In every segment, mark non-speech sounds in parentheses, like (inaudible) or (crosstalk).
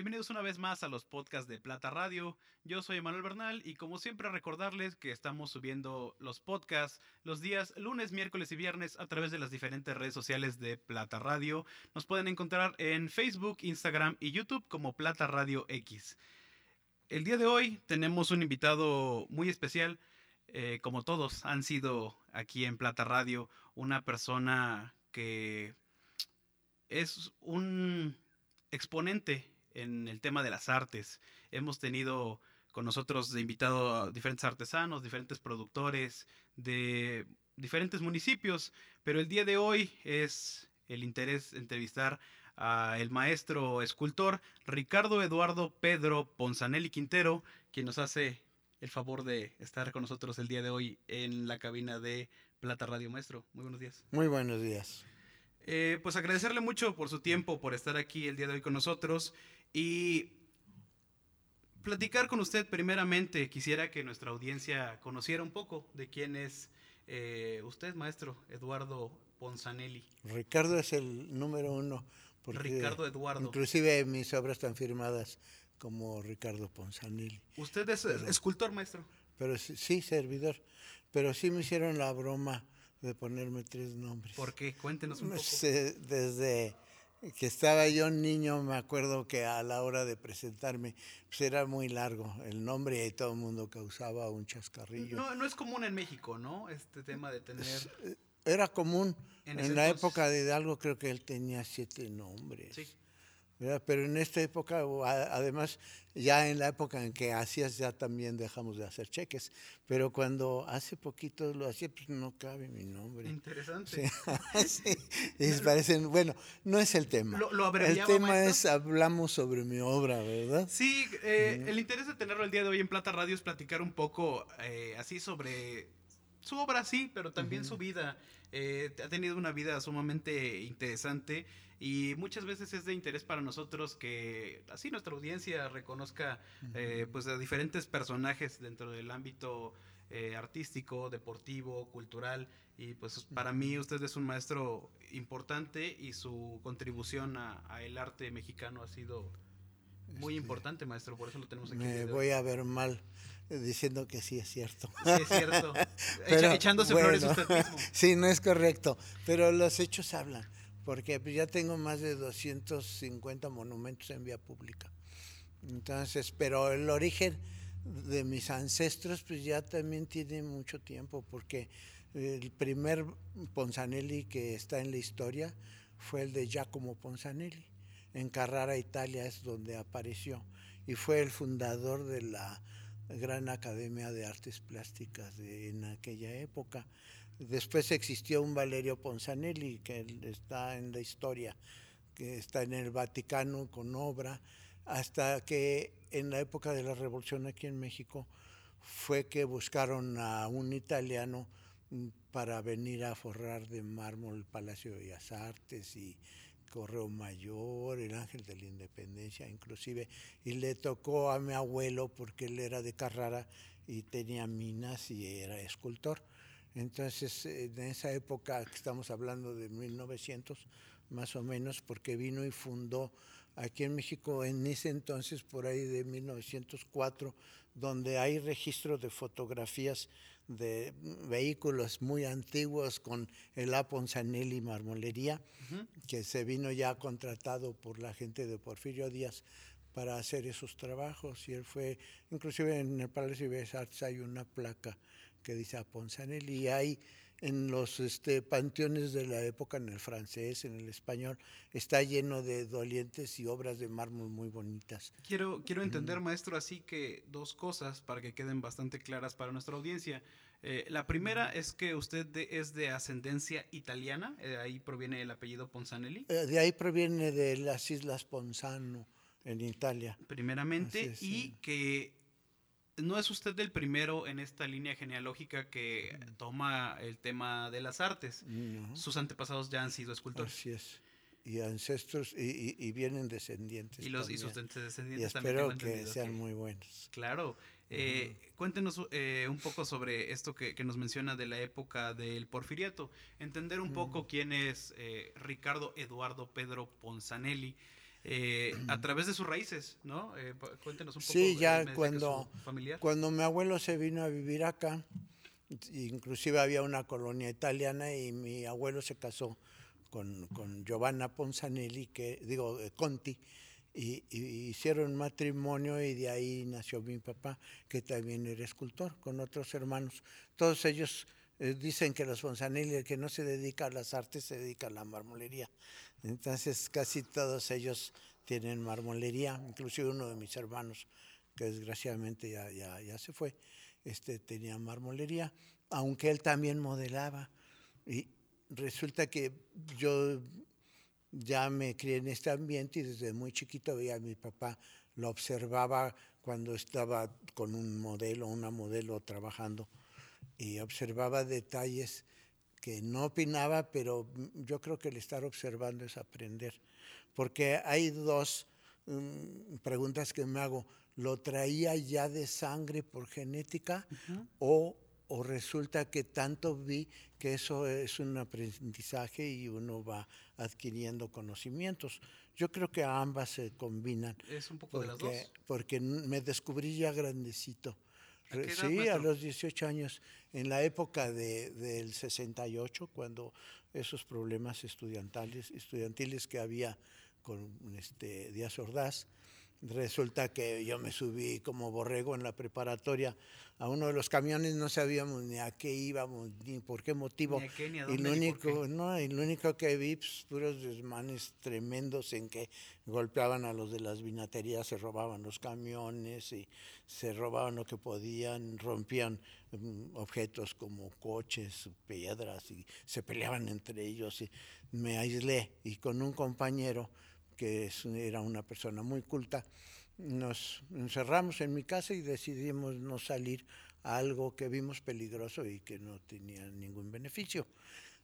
Bienvenidos una vez más a los podcasts de Plata Radio. Yo soy Manuel Bernal y como siempre recordarles que estamos subiendo los podcasts los días lunes, miércoles y viernes a través de las diferentes redes sociales de Plata Radio. Nos pueden encontrar en Facebook, Instagram y YouTube como Plata Radio X. El día de hoy tenemos un invitado muy especial. Eh, como todos han sido aquí en Plata Radio, una persona que es un exponente en el tema de las artes. Hemos tenido con nosotros de invitado a diferentes artesanos, diferentes productores de diferentes municipios, pero el día de hoy es el interés entrevistar a el maestro escultor Ricardo Eduardo Pedro Ponzanelli Quintero, quien nos hace el favor de estar con nosotros el día de hoy en la cabina de Plata Radio Maestro. Muy buenos días. Muy buenos días. Eh, pues agradecerle mucho por su tiempo, por estar aquí el día de hoy con nosotros y platicar con usted primeramente. Quisiera que nuestra audiencia conociera un poco de quién es eh, usted, maestro Eduardo Ponzanelli. Ricardo es el número uno. Ricardo Eduardo. Inclusive mis obras están firmadas como Ricardo Ponzanelli. ¿Usted es escultor, maestro? Pero sí, servidor. Pero sí me hicieron la broma de ponerme tres nombres. ¿Por qué? Cuéntenos un poco. Desde que estaba yo niño, me acuerdo que a la hora de presentarme, pues era muy largo el nombre y todo el mundo causaba un chascarrillo. No, no es común en México, ¿no? Este tema de tener... Eh, era común. En, la época de Hidalgo creo que él tenía siete nombres. Sí. Pero en esta época, además, ya en la época en que hacías, ya también dejamos de hacer cheques. Pero cuando hace poquito lo hacía, pues no cabe mi nombre. Interesante. Sí, (laughs) (laughs) Y parecen, bueno, no es el tema. Lo, el tema es, hablamos sobre mi obra, ¿verdad? Sí, eh, el interés de tenerlo el día de hoy en Plata Radio es platicar un poco eh, así sobre su obra, sí, pero también su vida. Eh, ha tenido una vida sumamente interesante y muchas veces es de interés para nosotros que así nuestra audiencia reconozca eh, pues a diferentes personajes dentro del ámbito eh, artístico, deportivo, cultural y pues para mí usted es un maestro importante y su contribución a, el arte mexicano ha sido muy este, importante, maestro, por eso lo tenemos aquí. Me voy a ver mal diciendo que sí es cierto. Sí es cierto. (laughs) echándose flores usted mismo. (laughs) Sí, no es correcto, pero los hechos hablan porque pues, ya tengo más de 250 monumentos en vía pública. Entonces, pero el origen de mis ancestros pues ya también tiene mucho tiempo, porque el primer Ponzanelli que está en la historia fue el de Giacomo Ponzanelli. En Carrara, Italia es donde apareció y fue el fundador de la Gran Academia de Artes Plásticas de, en aquella época. Después existió un Valerio Ponzanelli, que está en la historia, que está en el Vaticano con obra, hasta que en la época de la Revolución aquí en México fue que buscaron a un italiano para venir a forrar de mármol el Palacio de Bellas Artes y Correo Mayor, el Ángel de la Independencia inclusive, y le tocó a mi abuelo porque él era de Carrara y tenía minas y era escultor. Entonces, en esa época que estamos hablando de 1900, más o menos, porque vino y fundó aquí en México en ese entonces, por ahí de 1904, donde hay registros de fotografías de vehículos muy antiguos con el Aponzanelli Marmolería, que se vino ya contratado por la gente de Porfirio Díaz para hacer esos trabajos. Y él fue, inclusive en el Palacio de Bellas Artes hay una placa que dice a Ponzanelli, y hay en los este, panteones de la época, en el francés, en el español, está lleno de dolientes y obras de mármol muy bonitas. Quiero, quiero entender, maestro, así que dos cosas para que queden bastante claras para nuestra audiencia. Eh, la primera es que usted es de ascendencia italiana, de eh, ahí proviene el apellido Ponzanelli. Eh, de ahí proviene de las Islas Ponzano, en Italia. Primeramente, y que no es usted el primero en esta línea genealógica que toma el tema de las artes. Sus antepasados ya han sido escultores. Así es. Y ancestros, y, vienen descendientes. Y, los, y sus descendientes y espero que sean muy buenos. Claro. Eh, cuéntenos eh, un poco sobre esto que, nos menciona de la época del porfiriato. Entender un poco quién es eh, Ricardo Eduardo Pedro Ponzanelli. Eh, a través de sus raíces, ¿no? Eh, cuéntenos un poco. Sí, ya cuando, cuando mi abuelo se vino a vivir acá, inclusive había una colonia italiana y mi abuelo se casó con, con Giovanna Ponzanelli, que digo, eh, Conti, y, hicieron matrimonio y de ahí nació mi papá, que también era escultor, con otros hermanos. Todos ellos eh, dicen que los Ponzanelli, el que no se dedica a las artes, se dedica a la marmolería. Entonces casi todos ellos tienen marmolería, inclusive uno de mis hermanos, que desgraciadamente ya, ya, ya se fue, este, tenía marmolería, aunque él también modelaba. Y resulta que yo ya me crié en este ambiente y desde muy chiquito veía a mi papá, lo observaba cuando estaba con un modelo, una modelo trabajando y observaba detalles que no opinaba, pero yo creo que el estar observando es aprender, porque hay dos mm, preguntas que me hago, ¿lo traía ya de sangre por genética o o resulta que tanto vi que eso es un aprendizaje y uno va adquiriendo conocimientos. Yo creo que ambas se combinan. Es un poco de las dos. Porque me descubrí ya grandecito. Sí, a los 18 años, en la época de, del 68, cuando esos problemas estudiantiles, estudiantiles que había con este, Díaz Ordaz, resulta que yo me subí como borrego en la preparatoria a uno de los camiones, no sabíamos ni a qué íbamos, ni por qué motivo. y lo único, no, y lo único que vi, pues, puros desmanes tremendos en que golpeaban a los de las vinaterías, se robaban los camiones y se robaban lo que podían, rompían mm, objetos como coches, piedras y se peleaban entre ellos. Y me aislé y con un compañero que era una persona muy culta, nos encerramos en mi casa y decidimos no salir a algo que vimos peligroso y que no tenía ningún beneficio.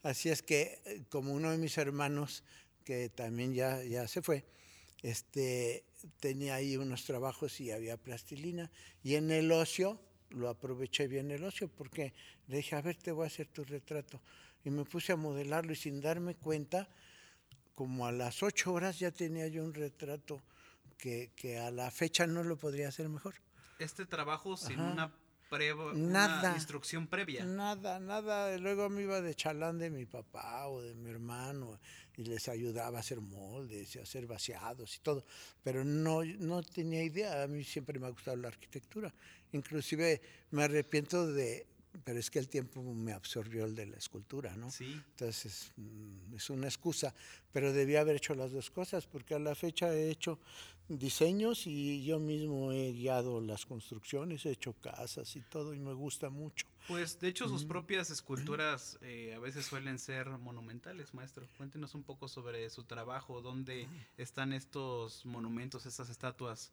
Así es que, como uno de mis hermanos, que también ya, ya se fue, este, tenía ahí unos trabajos y había plastilina, y en el ocio, lo aproveché bien el ocio, porque le dije, a ver, te voy a hacer tu retrato. Y me puse a modelarlo y sin darme cuenta, como a las ocho horas ya tenía yo un retrato que, que a la fecha no lo podría hacer mejor. Este trabajo sin una, nada, instrucción previa. Nada, nada. Luego me iba de chalán de mi papá o de mi hermano y les ayudaba a hacer moldes y a hacer vaciados y todo. Pero no, no tenía idea. A mí siempre me ha gustado la arquitectura. Inclusive me arrepiento de pero es que el tiempo me absorbió el de la escultura, ¿no? Sí. Entonces, mm, es una excusa, pero debía haber hecho las dos cosas, porque a la fecha he hecho diseños y yo mismo he guiado las construcciones, he hecho casas y todo, y me gusta mucho. Pues, de hecho, sus propias esculturas eh, a veces suelen ser monumentales, maestro. Cuéntenos un poco sobre su trabajo, dónde están estos monumentos, estas estatuas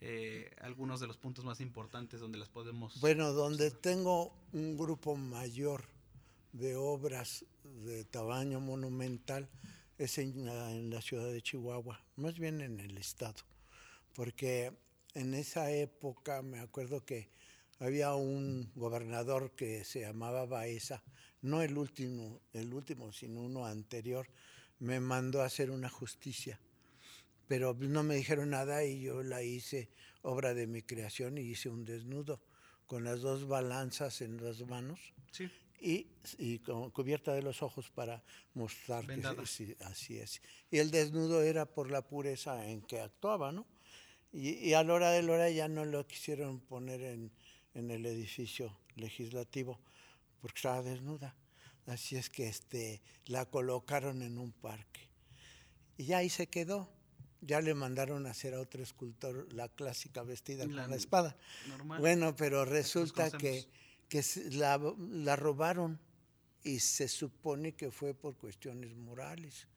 eh, algunos de los puntos más importantes donde las podemos... Bueno, donde tengo un grupo mayor de obras de tamaño monumental es en la, ciudad de Chihuahua, más bien en el estado, porque en esa época me acuerdo que había un gobernador que se llamaba Baeza, no el último, el último, sino uno anterior, me mandó a hacer una justicia pero no me dijeron nada y yo la hice obra de mi creación y hice un desnudo con las dos balanzas en las manos y, y con, cubierta de los ojos para mostrar que sí, así es. Y el desnudo era por la pureza en que actuaba, ¿no? Y, y a la hora de la hora ya no lo quisieron poner en, en el edificio legislativo porque estaba desnuda. Así es que este, la colocaron en un parque. Y ahí se quedó ya le mandaron a hacer a otro escultor la clásica vestida con la espada. Bueno, pero resulta que, que la, la robaron y se supone que fue por cuestiones morales.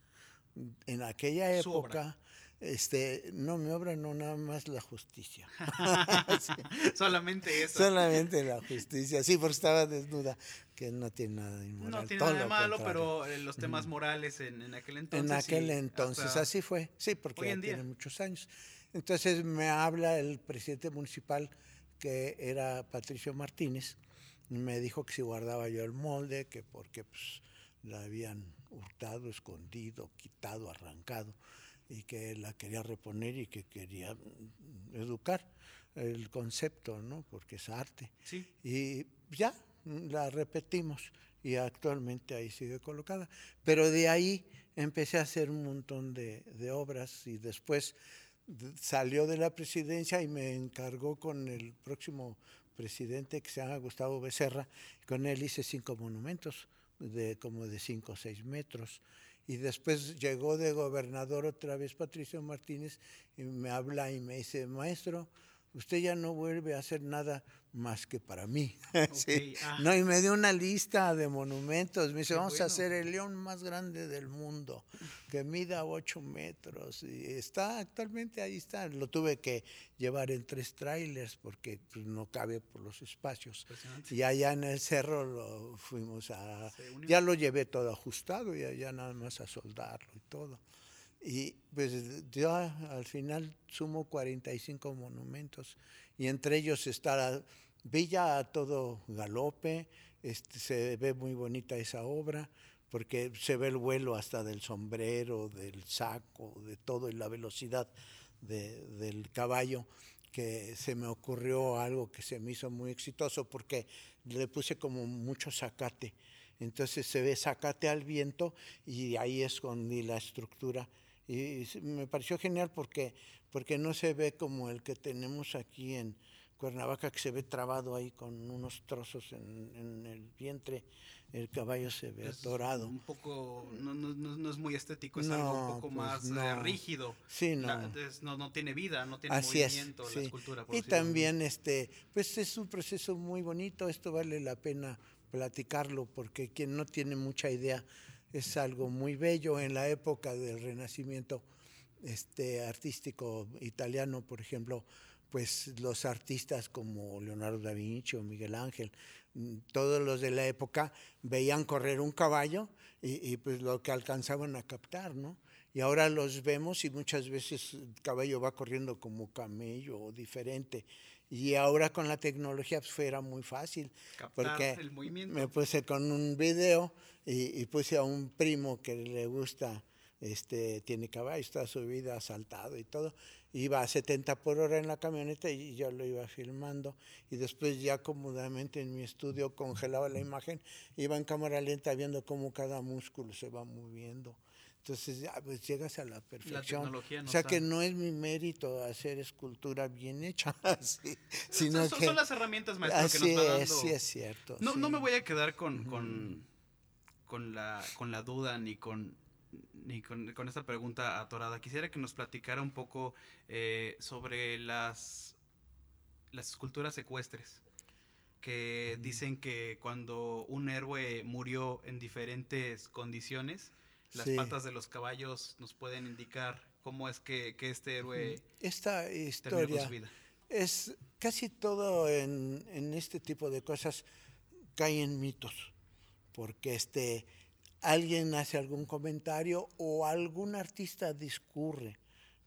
En aquella época, este, no, mi obra no nada más la justicia. (laughs) (laughs) Solamente eso. Solamente la justicia, sí, porque estaba desnuda, que no tiene nada de inmoral. No tiene nada de malo, pero eh, los temas morales en, aquel entonces. En aquel entonces, así fue, sí, porque ya tiene muchos años. Entonces me habla el presidente municipal, que era Patricio Martínez, me dijo que si guardaba yo el molde, que porque pues la habían hurtado, escondido, quitado, arrancado y que la quería reponer y que quería mm, educar el concepto, ¿no? Porque es arte. Sí. Y ya la repetimos y actualmente ahí sigue colocada. Pero de ahí empecé a hacer un montón de, de obras y después salió de la presidencia y me encargó con el próximo presidente que se llama Gustavo Becerra. Con él hice cinco monumentos de como de cinco o seis metros. Y después llegó de gobernador otra vez Patricio Martínez y me habla y me dice, maestro, usted ya no vuelve a hacer nada más que para mí. (laughs) sí. ah. No, y me dio una lista de monumentos. Me dice, Qué vamos bueno. a hacer el león más grande del mundo, que mida ocho metros. Y está actualmente ahí está. Lo tuve que llevar en tres trailers porque pues, no cabe por los espacios. Y allá en el cerro lo fuimos a... Ya lo llevé todo ajustado y allá nada más a soldarlo y todo. Y pues yo al final sumo 45 monumentos y entre ellos está la Villa a todo galope, este, se ve muy bonita esa obra porque se ve el vuelo hasta del sombrero, del saco, de todo y la velocidad de, del caballo que se me ocurrió algo que se me hizo muy exitoso porque le puse como mucho zacate. Entonces se ve zacate al viento y ahí escondí la estructura y me pareció genial porque, porque no se ve como el que tenemos aquí en Cuernavaca, que se ve trabado ahí con unos trozos en, en el vientre. El caballo se ve es dorado. Un poco, no, no, no, es muy estético, es no, algo un poco pues más no. eh, rígido. Sí, no. La, es, no. no. tiene vida, no tiene Así movimiento es, la sí. escultura. y también, este, pues es un proceso muy bonito, esto vale la pena platicarlo, porque quien no tiene mucha idea es algo muy bello en la época del renacimiento este, artístico italiano, por ejemplo, pues los artistas como Leonardo da Vinci o Miguel Ángel, mm, todos los de la época veían correr un caballo y, y pues lo que alcanzaban a captar, ¿no? Y ahora los vemos y muchas veces el caballo va corriendo como camello o diferente. Y ahora con la tecnología pues era muy fácil. Captar porque el movimiento. me puse con un video y, y, puse a un primo que le gusta, este, tiene caballo, está subido, asaltado y todo. Iba a 70 por hora en la camioneta y yo lo iba filmando. Y después ya cómodamente en mi estudio congelaba la imagen, iba en cámara lenta viendo cómo cada músculo se va moviendo. Entonces ya pues llegas a la perfección. La o sea que no es mi mérito hacer escultura bien hecha, (laughs) sí, sino son, que son las herramientas maestro así que nos está dando. es, sí es cierto. No, sí. no me voy a quedar con, con, con, la, con la duda ni con ni con, con, esta pregunta atorada. Quisiera que nos platicara un poco eh, sobre las, las esculturas secuestres que dicen que cuando un héroe murió en diferentes condiciones, las sí. patas de los caballos nos pueden indicar cómo es que, que este héroe esta historia su vida. es casi todo en, en, este tipo de cosas cae en mitos porque este alguien hace algún comentario o algún artista discurre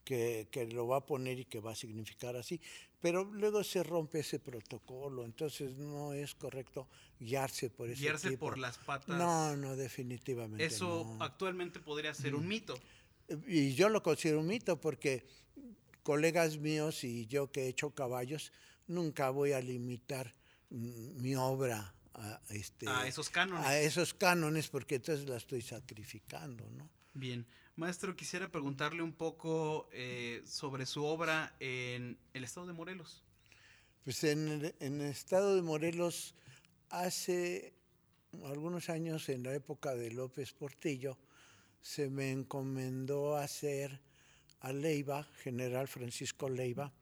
que, que, lo va a poner y que va a significar así, pero luego se rompe ese protocolo, entonces no es correcto guiarse por ese Guiarse tipo. por las patas. No, no, definitivamente. Eso no. actualmente podría ser un mito. Y yo lo considero un mito porque colegas míos y yo que he hecho caballos, nunca voy a limitar mi obra a, este, a esos cánones. A esos cánones porque entonces la estoy sacrificando, ¿no? Bien. Maestro, quisiera preguntarle un poco eh, sobre su obra en el estado de Morelos. Pues en el, estado de Morelos, hace algunos años, en la época de López Portillo, se me encomendó hacer a Leiva, general Francisco Leiva,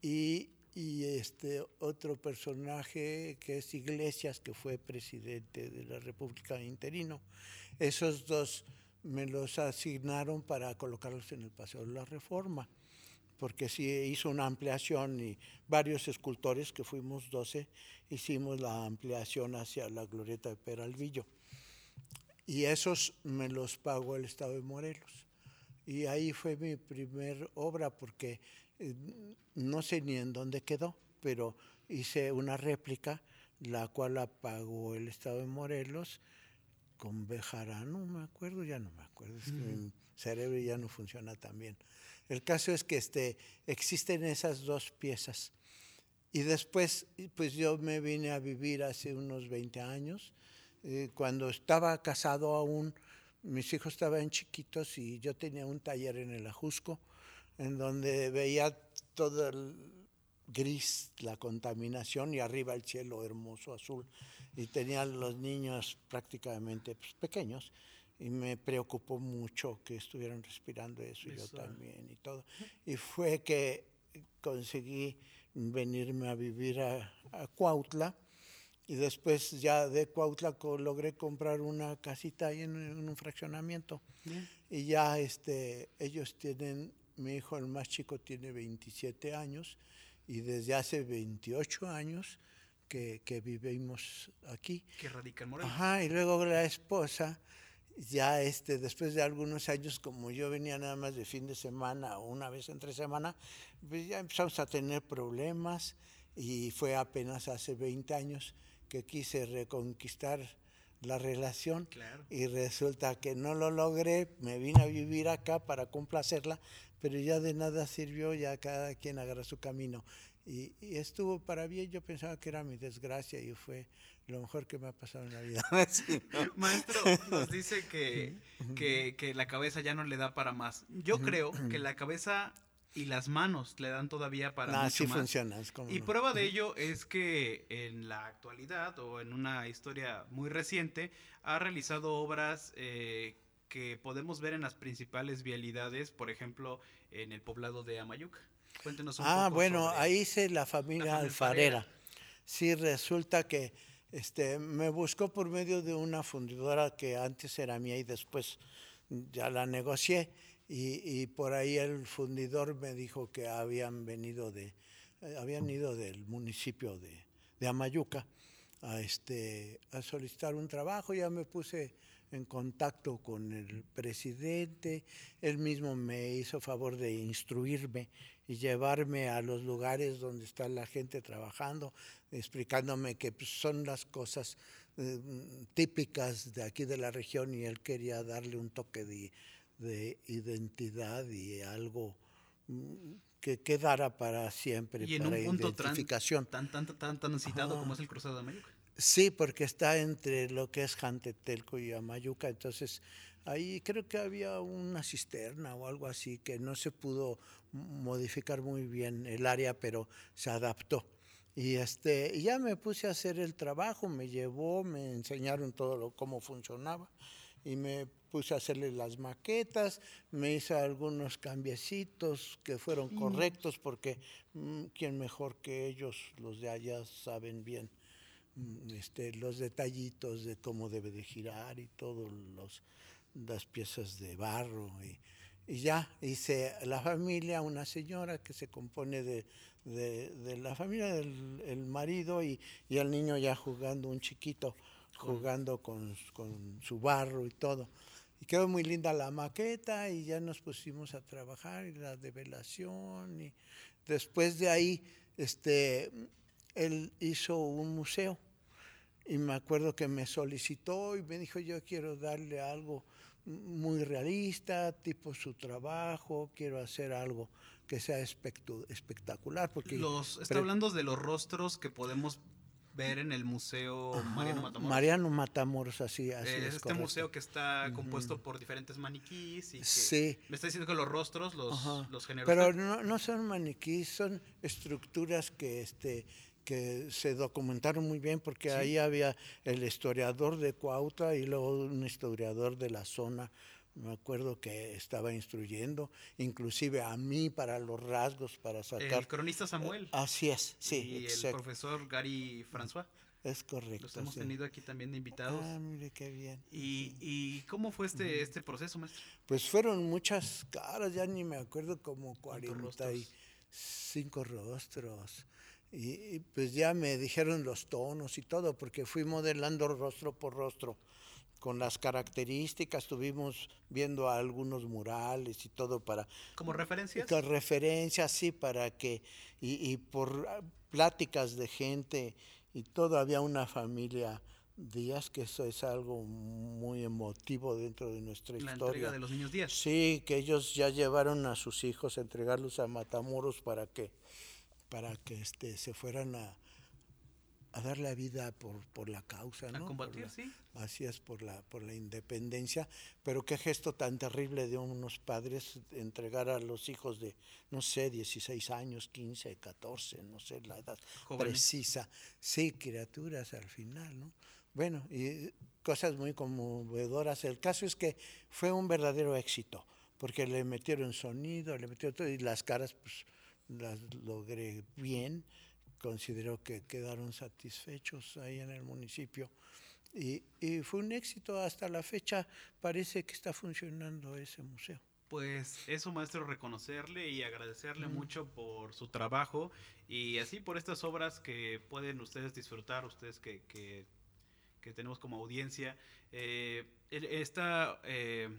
y, y este otro personaje que es Iglesias, que fue presidente de la República interino. Esos dos me los asignaron para colocarlos en el Paseo de la Reforma, porque sí hizo una ampliación y varios escultores, que fuimos 12, hicimos la ampliación hacia la glorieta de Peralvillo. Y esos me los pagó el Estado de Morelos. Y ahí fue mi primer obra, porque eh, no sé ni en dónde quedó, pero hice una réplica, la cual la pagó el Estado de Morelos, con Bejarano, no me acuerdo, ya no me acuerdo, es que mi cerebro ya no funciona tan bien. El caso es que este, existen esas dos piezas. Y después, pues yo me vine a vivir hace unos 20 años. Eh, cuando estaba casado aún, mis hijos estaban chiquitos y yo tenía un taller en el Ajusco, en donde veía todo el gris, la contaminación y arriba el cielo hermoso azul. Y tenían los niños prácticamente pues, pequeños. Y me preocupó mucho que estuvieran respirando eso, y yo también y todo. Y fue que conseguí venirme a vivir a, Cuautla. Y después ya de Cuautla logré comprar una casita ahí en, un fraccionamiento. Y ya este ellos tienen mi hijo el más chico tiene 27 años y desde hace 28 años que, que vivimos aquí. Que radica en Ajá, y luego la esposa ya este, después de algunos años, como yo venía nada más de fin de semana o una vez entre semana, pues ya empezamos a tener problemas y fue apenas hace 20 años que quise reconquistar la relación y resulta que no lo logré, me vine a vivir acá para complacerla, pero ya de nada sirvió, ya cada quien agarra su camino. Y, y, estuvo para bien, yo pensaba que era mi desgracia y fue lo mejor que me ha pasado en la vida. (laughs) (laughs) Maestro, nos dice que, que, la cabeza ya no le da para más. Yo creo (clears throat) que la cabeza y las manos le dan todavía para nah, mucho sí funciona. y prueba de ello es que en la actualidad o en una historia muy reciente ha realizado obras eh, que podemos ver en las principales vialidades, por ejemplo, en el poblado de Amayuca. Cuéntenos un ah, bueno, ahí hice la familia, alfarera. Sí, resulta que este, me buscó por medio de una fundidora que antes era mía y después ya la negocié y, por ahí el fundidor me dijo que habían venido de, eh, habían ido del municipio de, de Amayuca a, este, a solicitar un trabajo, ya me puse en contacto con el presidente, él mismo me hizo favor de instruirme y llevarme a los lugares donde está la gente trabajando, explicándome que pues, son las cosas eh, típicas de aquí de la región y él quería darle un toque de, identidad y algo mm, que quedara para siempre, y en para un punto identificación. Tan, tan, tan, tan, citado como es el Cruzado de América. Sí, porque está entre lo que es Jantetelco y Amayuca, entonces ahí creo que había una cisterna o algo así que no se pudo modificar muy bien el área, pero se adaptó. Y este, ya me puse a hacer el trabajo, me llevó, me enseñaron todo lo, cómo funcionaba y me puse a hacerle las maquetas, me hice algunos cambiecitos que fueron correctos porque mm, quién mejor que ellos, los de allá, saben bien Mm, este, los detallitos de cómo debe de girar y todas las piezas de barro. Y, ya hice la familia, una señora que se compone de, de, la familia del el marido y, y, el niño ya jugando, un chiquito jugando con, con su barro y todo. Y quedó muy linda la maqueta y ya nos pusimos a trabajar y la develación y después de ahí este él hizo un museo y me acuerdo que me solicitó y me dijo yo quiero darle algo muy realista, tipo su trabajo, quiero hacer algo que sea espectacular. Porque los, está hablando de los rostros que podemos ver en el Museo Mariano Matamoros. Mariano Matamoros, así, así es. Este museo que está compuesto por diferentes maniquís. Y sí. Me está diciendo que los rostros los, los generó. Pero no, no son maniquís, son estructuras que este que se documentaron muy bien porque ahí había el historiador de Cuautla y luego un historiador de la zona. Me acuerdo que estaba instruyendo, inclusive a mí para los rasgos, para sacar. El cronista Samuel. Así es, sí. Y el profesor Gary François. Es correcto. Los hemos tenido aquí también invitados. Ah, mire qué bien. ¿Y, y cómo fue este, este proceso, maestro? Pues fueron muchas caras, ya ni me acuerdo, como 45 rostros. Y, pues ya me dijeron los tonos y todo, porque fui modelando rostro por rostro con las características, estuvimos viendo algunos murales y todo para... ¿Como referencias? Referencias, sí, para que... Y, y, por pláticas de gente y todo, había una familia Díaz, que eso es algo muy emotivo dentro de nuestra La historia. entrega de los niños Díaz. Sí, que ellos ya llevaron a sus hijos a entregarlos a Matamoros para que, para que este, se fueran a, a dar la vida por, por la causa, A ¿no? Por combatir, la- sí. Así es, por la, por la independencia. Pero qué gesto tan terrible de unos padres entregar a los hijos de, no sé, 16 años, 15, 14, no sé la edad Jóvenes. precisa. Sí, criaturas al final, ¿no? Bueno, y cosas muy conmovedoras. El caso es que fue un verdadero éxito, porque le metieron sonido, le metieron todo, y las caras, pues, las logré bien. Considero que quedaron satisfechos ahí en el municipio. Y, y fue un éxito hasta la fecha. Parece que está funcionando ese museo. Pues eso, maestro, reconocerle y agradecerle mucho por su trabajo y así por estas obras que pueden ustedes disfrutar, ustedes que, que, que tenemos como audiencia. Eh, el- esta eh,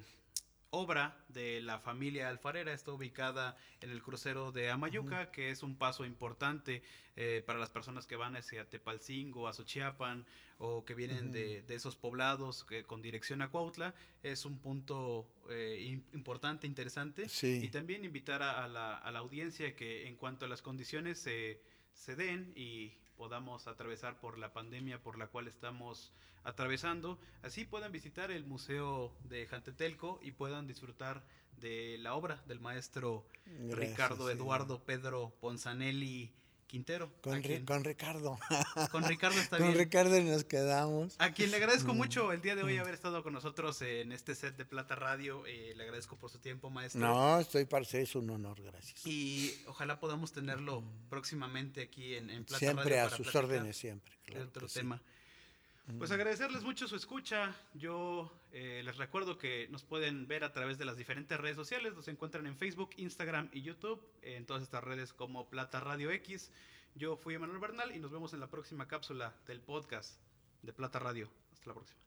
obra de la familia alfarera está ubicada en el crucero de Amayuca, que es un paso importante eh, para las personas que van hacia Tepalcingo, a Xochiapan o que vienen de, de esos poblados que, con dirección a Cuautla. Es un punto eh, im- importante, interesante. Sí. Y también invitar a, a la, a la audiencia que en cuanto a las condiciones se, se den y podamos atravesar por la pandemia por la cual estamos atravesando, así puedan visitar el Museo de Jantetelco y puedan disfrutar de la obra del maestro Gracias, Ricardo sí. Eduardo Pedro Ponzanelli Quintero. Con, a Ri- con Ricardo. (laughs) con Ricardo está con bien. Ricardo nos quedamos. A quien le agradezco mucho el día de hoy haber estado con nosotros en este set de Plata Radio. eh, le agradezco por su tiempo, maestro. No, estoy para es un honor, gracias. Y ojalá podamos tenerlo próximamente aquí en, en Plata siempre Radio a para sus órdenes, siempre. claro otro sí. Pues agradecerles mucho su escucha. Yo eh, les recuerdo que nos pueden ver a través de las diferentes redes sociales. Nos encuentran en Facebook, Instagram y YouTube. En todas estas redes como Plata Radio X. Yo fui Emanuel Bernal y nos vemos en la próxima cápsula del podcast de Plata Radio. Hasta la próxima.